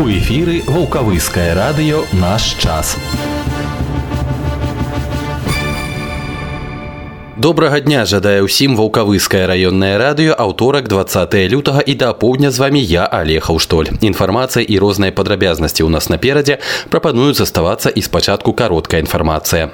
У эфіры вулкавыскае радыё наш час. Добрага дня жадае ўсім вулкавыскае раённае радыё аўторак 20 лютага і да апоўдня з вами я алег Аўштоль. Інфармацыя і розныя падрабязнасці ў нас наперадзе прапануюць заставацца і спачатку кароткая інфармацыя.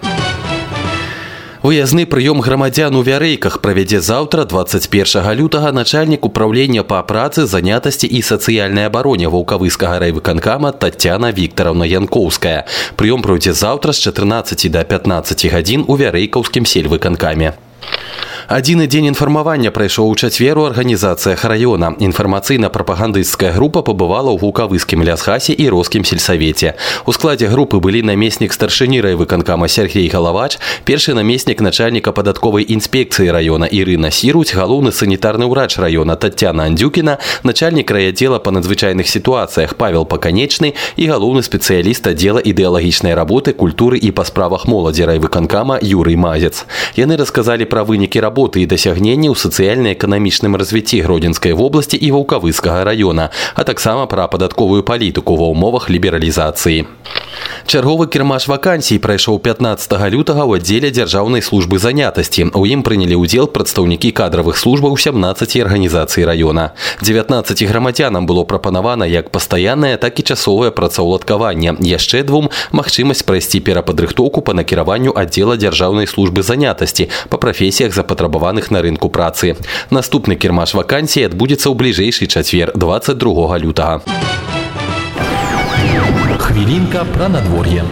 Выязны прыём грамадзян у вярэйках правядзе заўтра 21 лютага начальнік управлення па працы занятасці і сацыяльнай абароне ваўкавыскага райвыканкама Татяна Вікторовна Янкоўская. Прыём пройдзе заўтра з 14 до 15 гадзін у вярэйкаўскім сельвыканкаме. Адзіны дзень інфармавання прайшоў у чацвер у арганізацыях раёна. Інфармацыйна-прапагандысцкая група пабывала ў гукавыскім лясхасе і роскім сельсавеце. У складзе групы былі намеснік старшыні райвыканкама Сергей Галавач, першы намеснік начальніка падатковай інспекцыі раёна Ірына Сіруць, галоўны санітарны ўрач раёна Татьяна Андзюкіна, начальнік райадзела па надзвычайных сітуацыях Павел Паканечны і галоўны спецыяліст аддзела ідэалагічнай работы, культуры і па справах моладзі райвыканкама Юрый Мазец. Яны расказалі пра вынікі работы работы і дасягненні ў сацыяльна-эканамічным развіцці гродзенскай вобласці і ваўкавыскага раёна, а таксама пра падатковую палітыку ва ўмовах лібералізацыі. Чарговы кірмаш вакансій прайшоў 15 лютага ў аддзеле дзяржаўнай службы занятасці. У ім прынялі ўдзел прадстаўнікі кадравых службаў 17 арганізацый раёна. 19 грамадзянам было прапанавана як пастаяннае, так і часовае працаўладкаванне. Яшчэ двум магчымасць прайсці перападрыхтоўку па накіраванню аддзела дзяржаўнай службы занятасці па прафесіях запатрабаваных запатрабаваных на рынку працы. Наступны кірмаш вакансій адбудзецца ў бліжэйшы чацвер 22 лютага. Хвілінка пра надвор'е.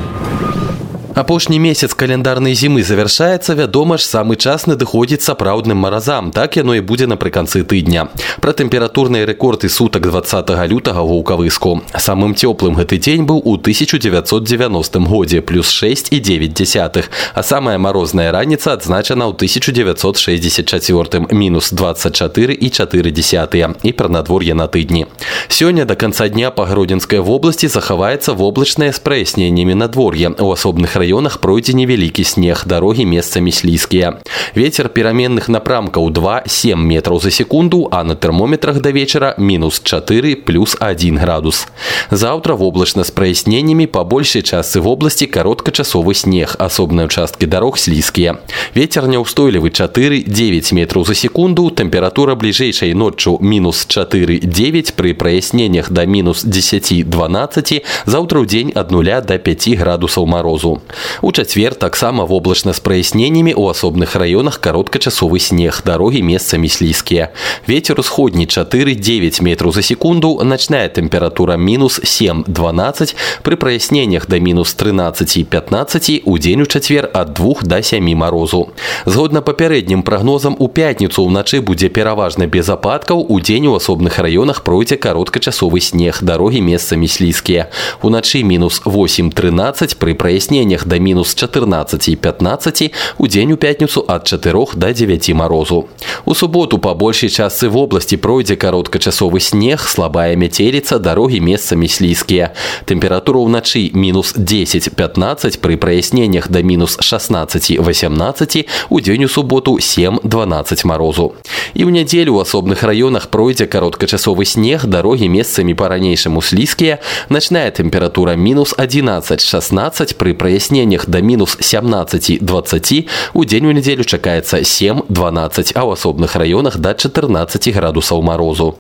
Апошні месяц календарнай зімы завяршаецца, вядома ж, самы час надыходзіць сапраўдным маразам. Так яно і будзе напрыканцы тыдня. Пра тэмпературныя рэкорды сутак 20 лютага вулкавыску. Самым цёплым гэты дзень быў у 1990 годзе плюс 6,9 десятых, а самая марозная раніца адзначана ў 1964 мінус 24 і 4 десятыя і пра надвор'е на тыдні. Сёння да канца дня па гродзенскай вобласці захаваецца воблачнае з праясненнямі надвор'я у асобных раёнах пройдзе невялікі снег дарогі месцамі слізкія ветер пераменных напрамкаў 2-7 метраў за секунду а на тэрмометрах да вечара мінус 4 плюс 1 градус заўтра воблачна з праясненнямі па большай частцы вобласці кароткачасовы снег асобныя участкі дарог слізкія ветер няўстойлівы 4-9 метраў за секунду тэмпература бліжэйшай ноччу мінус 4-9 пры праясненнях да мінус 10-12 заўтра ў дзень ад нуля до 5 градусаў морозу У чацвер таксама воблачна з праясненнямі ў асобных раёнах кароткачасовы снег, дарогі месцамі слізкія. Вецер усходні 4-9 метраў за секунду, начная тэмпература мінус 7-12, пры праясненнях да мінус 13-15 у дзень у чацвер ад 2 до 7 морозу. Згодна папярэднім прагнозам у пятніцу ўначы будзе пераважна без ападкаў, у дзень у асобных раёнах пройдзе кароткачасовы снег, дарогі месцамі слізкія. Уначы мінус 8-13 пры праясненнях до минус 14 и 15, у день у пятницу от 4 до 9 морозу. У субботу по большей части в области пройдзе кароткачасовы снег, слабая метелица, дороги месцамі слізкія. Тэмпература ўначы мінус 10-15 пры праясненнях да мінус 16-18, у дзень у суботу 7-12 морозу. І ў нядзелю ў асобных раёнах пройдзе кароткачасовы снег, дарогі месцамі па-ранейшаму слізкія, начная тэмпература мінус 11-16 пры праясненнях да мінус 17-20, у дзень у нядзелю чакаецца 7-12, а ў асобных раёнах да 14 градусаў морозу.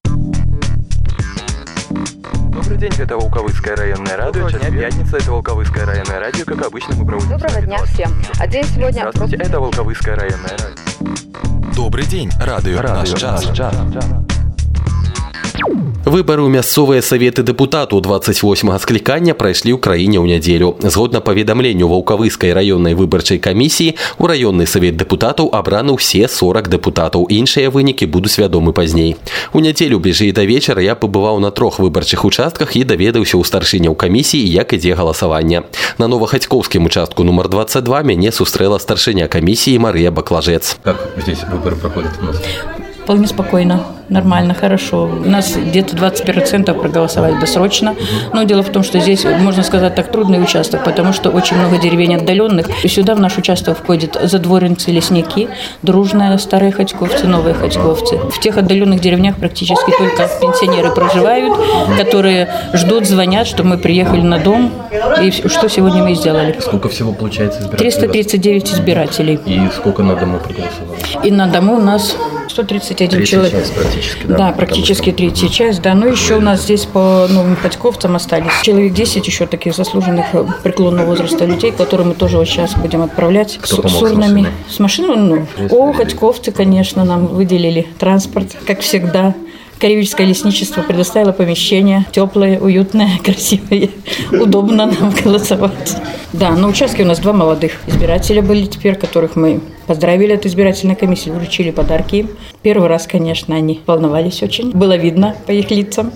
Добрый день, это Волковыцкое районное радио. Сейчас пятница, это Волковыцкое районное радио. Как обычно, мы проводим... Доброго дня всем. А день сегодня... Здравствуйте, это Волковыцкое районное радио. Добрый день, радио, радио наш час. Наш час. Выбары ў мясцовыя саветы дэпутатаў 28 склікання прайшлі ў краіне ў нядзелю. Згодна паведамленню ваўкавыскай раённай выбарчай камісіі у раённы савет дэпутатаў абраны ўсе 40 дэпутатаў. Іншыя вынікі будуць вядомы пазней. У нядзелю бліжэй да вечара я пабываў на трох выбарчых участках і даведаўся ў старшыняў камісіі, як ідзе галасаванне. На новахацькоўскім участку нумар 22 мяне сустрэла старшыня камісіі Марыя Баклажец. Как здесь выборы проходят у нас? Вполне спокойно, нормально, хорошо. У нас где-то 20% проголосовали досрочно. Но дело в том, что здесь, можно сказать так, трудный участок, потому что очень много деревень отдаленных. И сюда в наш участок входят задворенцы, лесники, дружные старые ходьковцы, новые ходьковцы. В тех отдаленных деревнях практически только пенсионеры проживают, которые ждут, звонят, что мы приехали на дом, и что сегодня мы сделали. Сколько всего получается избирателей? 339 избирателей. И сколько на дому проголосовало? И на дому у нас 131 Третья человек. часть практически, да, Да, практически что- третья часть, да. Ну, еще у нас здесь по новым подковцам остались человек 10 еще таких заслуженных э, преклонного возраста людей, которые мы тоже вот сейчас будем отправлять Кто с, с урнами. С машиной, ну, о, Ходьковцы, конечно, нам выделили транспорт, как всегда. Кривическое лесничество предоставило помещение теплое, уютное, красивое. Удобно нам голосовать. Да, на участке у нас два молодых избирателя были теперь, которых мы поздравили от избирательной комиссии, вручили подарки. Первый раз, конечно, они волновались очень. Было видно по их лицам.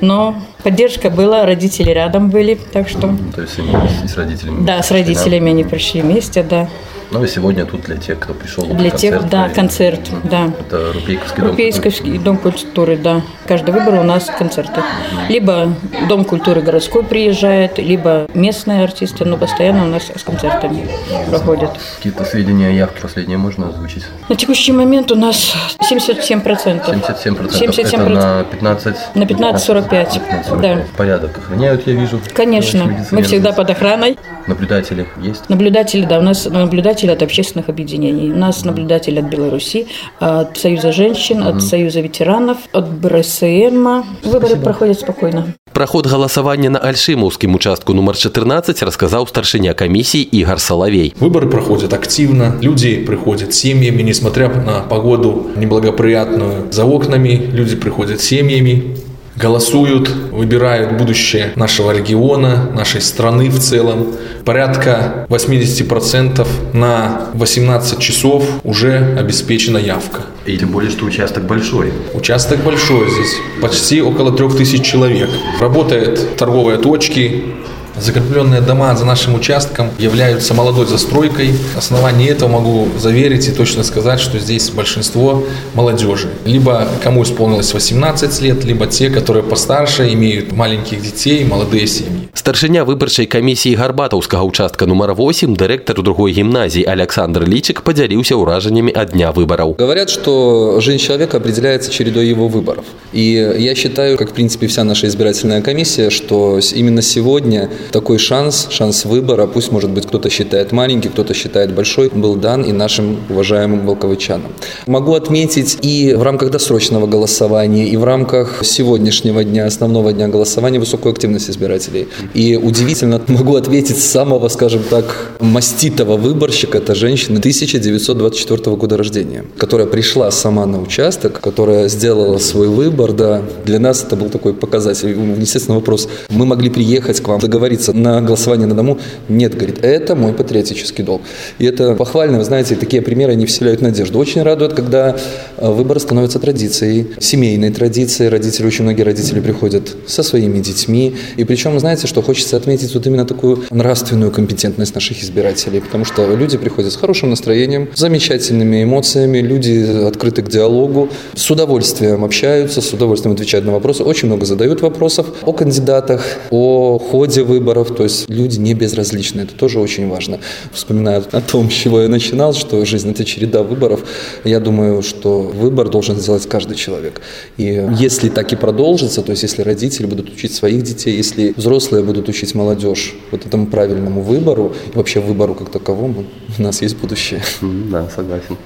Но поддержка была, родители рядом были, так что... То есть они с, родителями? Да, с родителями они пришли вместе, да. Ну и сегодня тут для тех, кто пришел Для тех, концерт, да, провели. концерт, да. Это Рупейковский дом. Рупейский дом культуры, да. Каждый выбор у нас концерты. Либо Дом культуры городской приезжает, либо местные артисты, но постоянно у нас с концертами проходят. Какие-то сведения о явке последние можно озвучить? На текущий момент у нас 77%. 77%. 77%. Это на 15? На 15.45, 15.45. да. Порядок охраняют, я вижу. Конечно, Товарищ мы милиционер. всегда под охраной. Наблюдатели есть? Наблюдатели, да, у нас наблюдатели от общественных объединений. У нас наблюдатели от Беларуси, от Союза женщин, от Союза ветеранов, от БРСМ. Выборы проходят спокойно. Пра ход галасавання на альшымаўскім участку нумар 14 расказаў старшыня камісіі Ігар Салавей. Выборы проходят активно, люди приходят семьями, несмотря на погоду неблагоприятную за окнами, люди приходят семьями, голосуют, выбирают будущее нашего региона, нашей страны в целом. Порядка 80% на 18 часов уже обеспечена явка. И тем более, что участок большой. Участок большой здесь, почти около трех тысяч человек. Работают торговые точки, Закрепленные дома за нашим участком являются молодой застройкой. На основании этого могу заверить и точно сказать, что здесь большинство молодежи. Либо кому исполнилось 18 лет, либо те, которые постарше, имеют маленьких детей, молодые семьи. Старшыня выбарчай камісіі гарбатаўскага участка нумар 8 дырэктар другой гімназіі Александр Лічык падзяліўся ўражаннямі ад дня выбараў. Говорят, что жизнь человека определяется чередой его выборов. И я считаю, как в принципе вся наша избирательная комиссия, что с- именно сегодня такой шанс, шанс выбора, пусть может быть кто-то считает маленький, кто-то считает большой, был дан и нашим уважаемым волковычанам. Могу отметить и в рамках досрочного голосования, и в рамках сегодняшнего дня, основного дня голосования, высокую активность избирателей. И удивительно могу ответить самого, скажем так, маститого выборщика, это женщина 1924 года рождения, которая пришла сама на участок, которая сделала свой выбор, да. Для нас это был такой показатель. Естественно, вопрос, мы могли приехать к вам, договориться на голосование на дому? Нет, говорит, это мой патриотический долг. И это похвально, вы знаете, такие примеры, они вселяют надежду. Очень радует, когда э, выбор становится традицией, семейной традицией. Родители, очень многие родители приходят со своими детьми. И причем, знаете, что хочется отметить вот именно такую нравственную компетентность наших избирателей, потому что люди приходят с хорошим настроением, с замечательными эмоциями, люди открыты к диалогу, с удовольствием общаются, с удовольствием отвечают на вопросы, очень много задают вопросов о кандидатах, о ходе выборов, то есть люди не безразличны, это тоже очень важно. Вспоминаю о том, с чего я начинал, что жизнь – это череда выборов. Я думаю, что выбор должен сделать каждый человек. И если так и продолжится, то есть если родители будут учить своих детей, если взрослые будут учить молодежь вот этому правильному выбору и вообще выбору как таковому, у нас есть будущее. Да, согласен.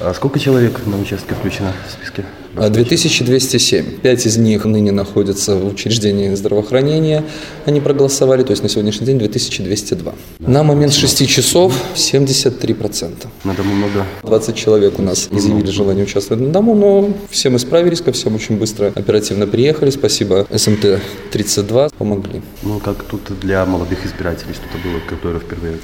А сколько человек на участке включено в списке? А 2207. Пять из них ныне находятся в учреждении здравоохранения. Они проголосовали, то есть на сегодняшний день 2202. На момент 6 часов 73%. На дому много. 20 человек у нас изъявили желание участвовать на дому, но все мы справились, ко всем очень быстро, оперативно приехали. Спасибо СМТ-32, помогли. Ну, как тут для молодых избирателей что-то было, которые впервые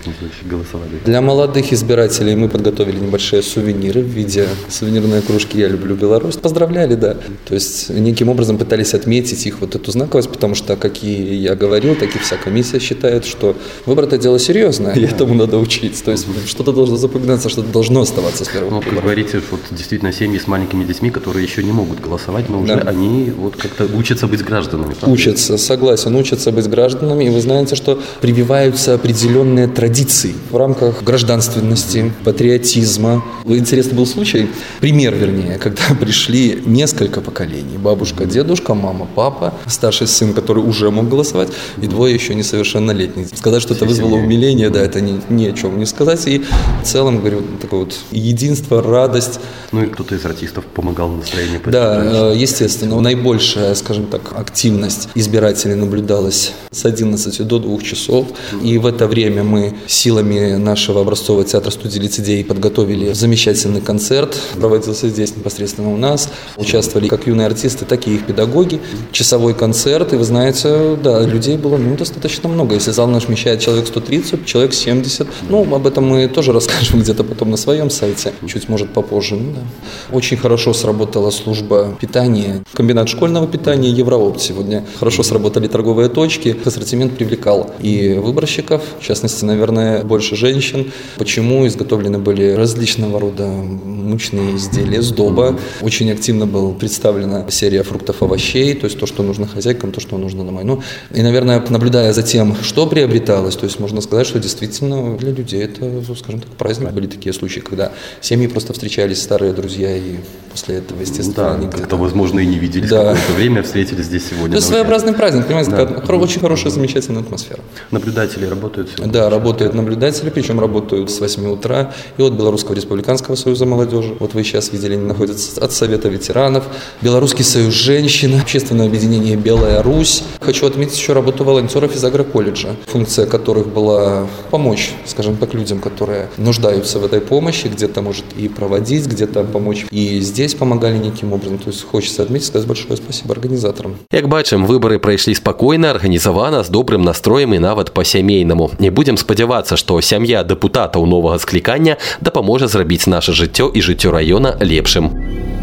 голосовали? Для молодых избирателей мы подготовили небольшие сувениры в виде сувенирной кружки «Я люблю Беларусь». Поздравляю поздравляли, да. То есть неким образом пытались отметить их вот эту знаковость, потому что, как и я говорил, так и вся комиссия считает, что выбор это дело серьезное, и этому надо учиться. То есть что-то должно запоминаться, что-то должно оставаться с первого Ну, как говорите, вот действительно семьи с маленькими детьми, которые еще не могут голосовать, но уже Да. они вот как-то учатся быть гражданами. правда? Учатся, согласен, учатся быть гражданами. И вы знаете, что прививаются определенные традиции в рамках гражданственности, патриотизма. Интересный был случай, пример вернее, когда пришли несколько поколений. Бабушка, дедушка, мама, папа, старший сын, который уже мог голосовать, и двое еще несовершеннолетних. Сказать, что это вызвало умиление, да, это ни, ни о чем не сказать. И в целом, говорю, такое вот единство, радость, Ну и кто-то из артистов помогал настроение да, э, естественно. Наибольшая, скажем так, активность избирателей наблюдалась с 11 до 2 часов. И в это время мы силами нашего образцового театра студии лицедей подготовили замечательный концерт. Проводился здесь непосредственно у нас. Участвовали как юные артисты, так и их педагоги. Часовой концерт. И вы знаете, да, людей было ну, достаточно много. Если зал наш вмещает человек 130, человек 70. Ну, об этом мы тоже расскажем где-то потом на своем сайте. Чуть, может, попозже. Ну, да. Очень хорошо сработала служба питания. Комбинат школьного питания Евроопт сегодня. Хорошо сработали торговые точки. Ассортимент привлекал и выборщиков, в частности, наверное, больше женщин. Почему изготовлены были различного рода мучные изделия, сдоба. Очень активно была представлена серия фруктов, овощей, то есть то, что нужно хозяйкам, то, что нужно домой. Ну, и, наверное, наблюдая за тем, что приобреталось, то есть можно сказать, что действительно для людей это, ну, скажем так, праздник. Были такие случаи, когда семьи просто встречались, старые друзья, и после этого, естественно, Да, как-то, возможно, и не виделись Да. какое-то время, встретились здесь сегодня. То есть на своеобразный праздник, понимаете, Да. такая очень хорошая, замечательная атмосфера. Наблюдатели работают сегодня? Да, работают наблюдатели, причем работают с 8 утра. И от Белорусского республиканского союза молодежи, вот вы сейчас видели, они находятся от Совета ветеранов, Белорусский союз женщин, общественное объединение «Белая Русь». Хочу отметить еще работу волонтеров из агроколледжа, функция которых была помочь, скажем так, людям, которые нуждаются в этой помощи, где-то, может, и проводить, где-то помочь. И здесь помогали неким образом. То есть хочется отметить, сказать большое спасибо организаторам. Як бачым, выбары прайшлі спакойна, арганізавана з добрым настроем і нават па-сямейнаму. Не будзем спадзявацца, што сям'я дэпутатаў новага склікання дапаможа зрабіць наша жыццё і жыццё раёна лепшым.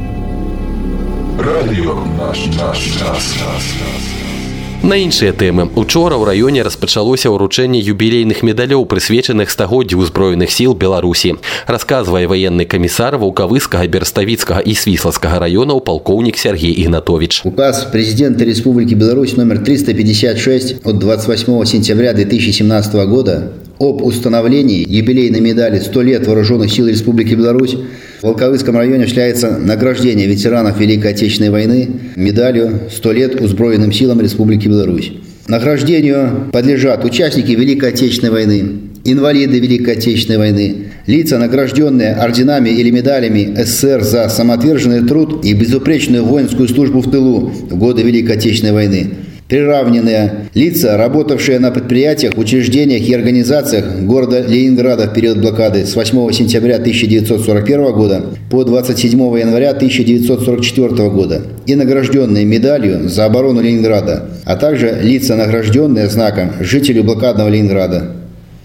Радіо наш наш час. На іншыя тэмы учора ў раёне распачалося ўручэнне юбілейных медалёў прысвечаных стагоддзю ўзброеных сіл беларусі расказвае ваенны камісар ваўкавыскага берставіцкага і свіслацкага раёнаў палкоўнік Сергей ігнатович Указ президента Республики Беларусь номер 356 от 28 сентября 2017 года об установлении юбилейной медали «100 лет Вооруженных сил Республики Беларусь» в Волковыском районе осуществляется награждение ветеранов Великой Отечественной войны медалью «100 лет Узброенным силам Республики Беларусь». Награждению подлежат участники Великой Отечественной войны, инвалиды Великой Отечественной войны, лица, награжденные орденами или медалями СССР за самоотверженный труд и безупречную воинскую службу в тылу в годы Великой Отечественной войны, приравненные лица, работавшие на предприятиях, учреждениях и организациях города Ленинграда в период блокады с 8 сентября 1941 года по 27 января 1944 года и награжденные медалью за оборону Ленинграда, а также лица, награжденные знаком жителю блокадного Ленинграда.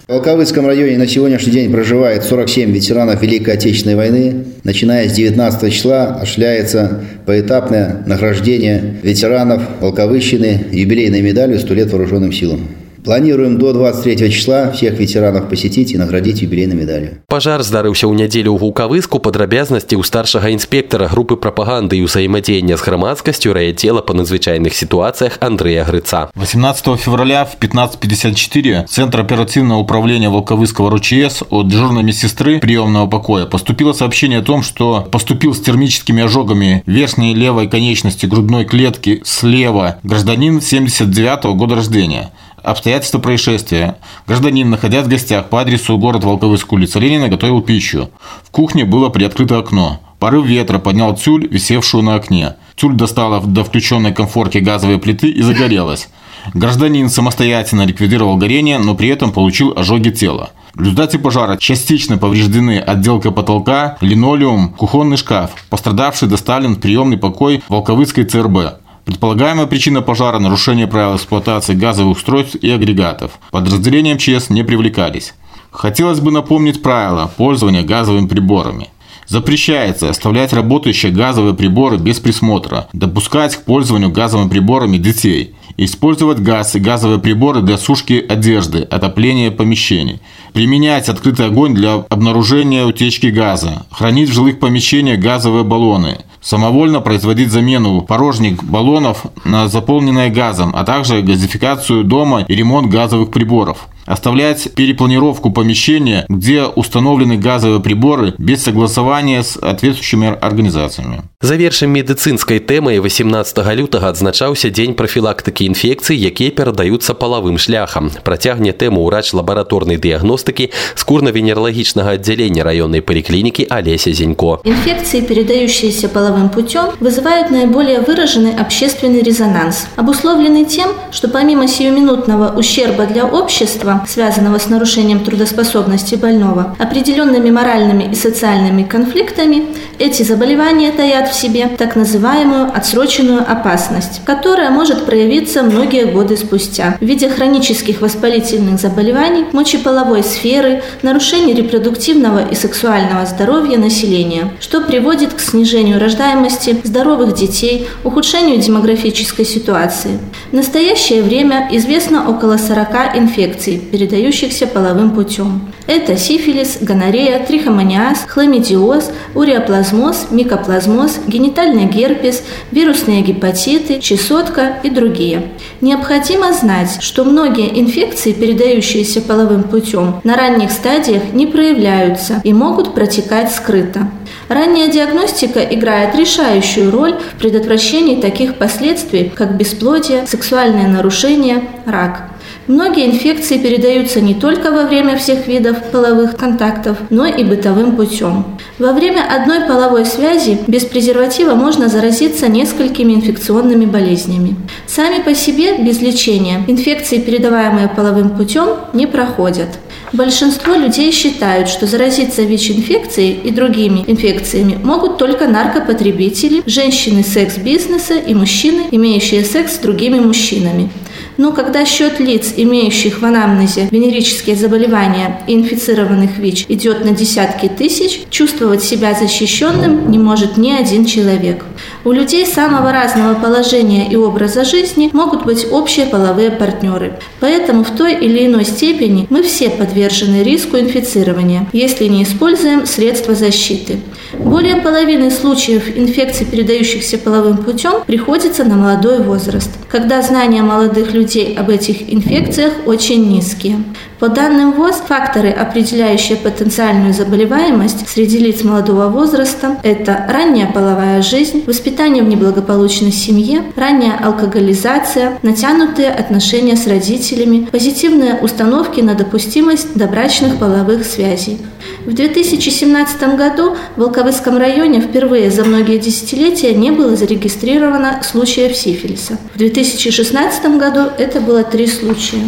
В Волковыском районе на сегодняшний день проживает 47 ветеранов Великой Отечественной войны. Начиная с 19 числа осуществляется поэтапное награждение ветеранов Волковыщины юбилейной медалью «100 лет вооруженным силам». Планируем до 23 числа всех ветеранов посетить и наградить юбилейной медалью. Пажар здарыўся ў нядзелю ў гукавыску падрабязнасці ў старшага інспектара групы прапаганды і ўзаемадзеяння з грамадскасцю райцела па надзвычайных сітуацыях Андрэя Грыца 18 февраля в 15.54 в Центр оперативного управления Волковыского РУЧС от дежурной медсестры приемного покоя поступило сообщение о том, что поступил с термическими ожогами верхней левой конечности грудной клетки слева гражданин 79 года рождения. Обстоятельства происшествия. Гражданин, находясь в гостях по адресу город Волковыск, улица Ленина, готовил пищу. В кухне было приоткрыто окно. Порыв ветра поднял тюль, висевшую на окне. Тюль достала до включенной комфорки газовой плиты и загорелась. Гражданин самостоятельно ликвидировал горение, но при этом получил ожоги тела. В результате пожара частично повреждены отделка потолка, линолеум, кухонный шкаф. Пострадавший доставлен в приемный покой Волковыцкой ЦРБ. Предполагаемая причина пожара – нарушение правил эксплуатации газовых устройств и агрегатов. Подразделения МЧС не привлекались. Хотелось бы напомнить правила пользования газовыми приборами. Запрещается оставлять работающие газовые приборы без присмотра, допускать к пользованию газовыми приборами детей, использовать газ и газовые приборы для сушки одежды, отопления помещений, применять открытый огонь для обнаружения утечки газа, хранить в жилых помещениях газовые баллоны, самовольно производить замену порожних баллонов на заполненные газом, а также газификацию дома и ремонт газовых приборов оставлять перепланировку помещения, где установлены газовые приборы без согласования с соответствующими организациями. Завершым медыцынскай тэмай 18 лютага адзначаўся дзень прафілактыкі інфекцый, якія перадаюцца палавым шляхам. Працягне тэму ўрач лабараторнай дыягностыкі скурна-венералагічнага аддзялення раённай паліклінікі Олеся Зенько. Инфекции, передающиеся половым путем, вызывают наиболее выраженный общественный резонанс, обусловленный тем, что помимо сиюминутного ущерба для общества, связанного с нарушением трудоспособности больного, определенными моральными и социальными конфликтами, эти заболевания таят в себе так называемую отсроченную опасность, которая может проявиться многие годы спустя в виде хронических воспалительных заболеваний, мочеполовой сферы, нарушений репродуктивного и сексуального здоровья населения, что приводит к снижению рождаемости, здоровых детей, ухудшению демографической ситуации. В настоящее время известно около 40 инфекций, передающихся половым путем. Это сифилис, гонорея, трихомониаз, хламидиоз, уреоплазмоз, микоплазмоз, генитальный герпес, вирусные гепатиты, чесотка и другие. Необходимо знать, что многие инфекции, передающиеся половым путем, на ранних стадиях не проявляются и могут протекать скрыто. Ранняя диагностика играет решающую роль в предотвращении таких последствий, как бесплодие, сексуальные нарушения, рак. Многие инфекции передаются не только во время всех видов половых контактов, но и бытовым путем. Во время одной половой связи без презерватива можно заразиться несколькими инфекционными болезнями. Сами по себе без лечения инфекции, передаваемые половым путем, не проходят. Большинство людей считают, что заразиться ВИЧ-инфекцией и другими инфекциями могут только наркопотребители, женщины секс-бизнеса и мужчины, имеющие секс с другими мужчинами. Но когда счет лиц, имеющих в анамнезе венерические заболевания и инфицированных ВИЧ, идет на десятки тысяч, чувствовать себя защищенным не может ни один человек. У людей самого разного положения и образа жизни могут быть общие половые партнеры. Поэтому в той или иной степени мы все подвержены риску инфицирования, если не используем средства защиты. Более половины случаев инфекций, передающихся половым путем, приходится на молодой возраст, когда знания молодых людей об этих инфекциях очень низкие. По данным ВОЗ, факторы, определяющие потенциальную заболеваемость среди лиц молодого возраста, это ранняя половая жизнь, воспитание в неблагополучной семье, ранняя алкоголизация, натянутые отношения с родителями, позитивные установки на допустимость добрачных половых связей. В 2017 году в Волковыском районе впервые за многие десятилетия не было зарегистрировано случаев сифилиса. В 2016 году это было три случая.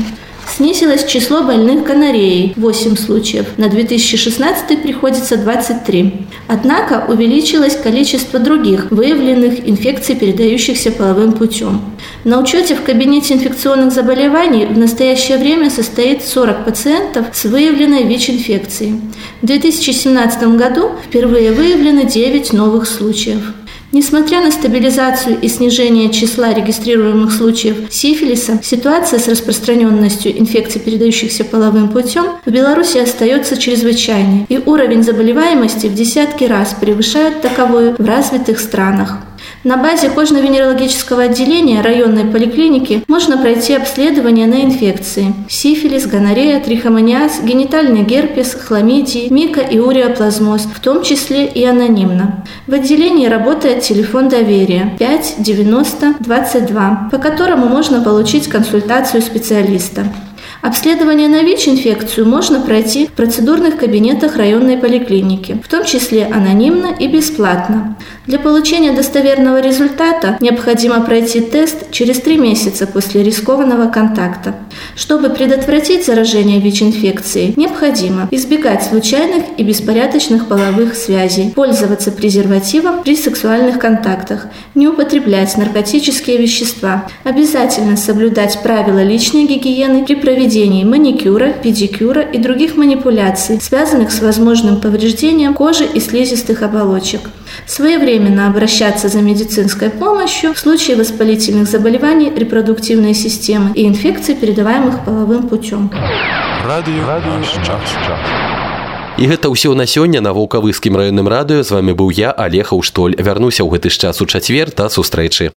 Снизилось число больных гонореей – 8 случаев. На 2016 приходится 23. Однако увеличилось количество других выявленных инфекций, передающихся половым путем. На учете в кабинете инфекционных заболеваний в настоящее время состоит 40 пациентов с выявленной ВИЧ-инфекцией. В 2017 году впервые выявлены 9 новых случаев. Несмотря на стабилизацию и снижение числа регистрируемых случаев сифилиса, ситуация с распространенностью инфекций, передающихся половым путем, в Беларуси остается чрезвычайной, и уровень заболеваемости в десятки раз превышает таковую в развитых странах. На базе кожно-венерологического отделения районной поликлиники можно пройти обследование на инфекции – сифилис, гонорея, трихомониаз, генитальный герпес, хламидии, мика и уреоплазмоз, в том числе и анонимно. В отделении работает телефон доверия 5 90 22, по которому можно получить консультацию специалиста. Обследование на ВИЧ-инфекцию можно пройти в процедурных кабинетах районной поликлиники, в том числе анонимно и бесплатно. Для получения достоверного результата необходимо пройти тест через три месяца после рискованного контакта. Чтобы предотвратить заражение ВИЧ-инфекцией, необходимо избегать случайных и беспорядочных половых связей, пользоваться презервативом при сексуальных контактах, не употреблять наркотические вещества, обязательно соблюдать правила личной гигиены при проведении маникюра, педикюра и других манипуляций, связанных с возможным повреждением кожи и слизистых оболочек. Своевременно обращаться за медицинской помощью в случае воспалительных заболеваний репродуктивной системы и инфекций, передаваемых половым путем. Радио, радио, час, час. І гэта ўсё на сёння на вулкавыскім раённым радыё з вами быў я алег Аўштоль вярнуся ў гэты ж час у чацвер та сустрэчы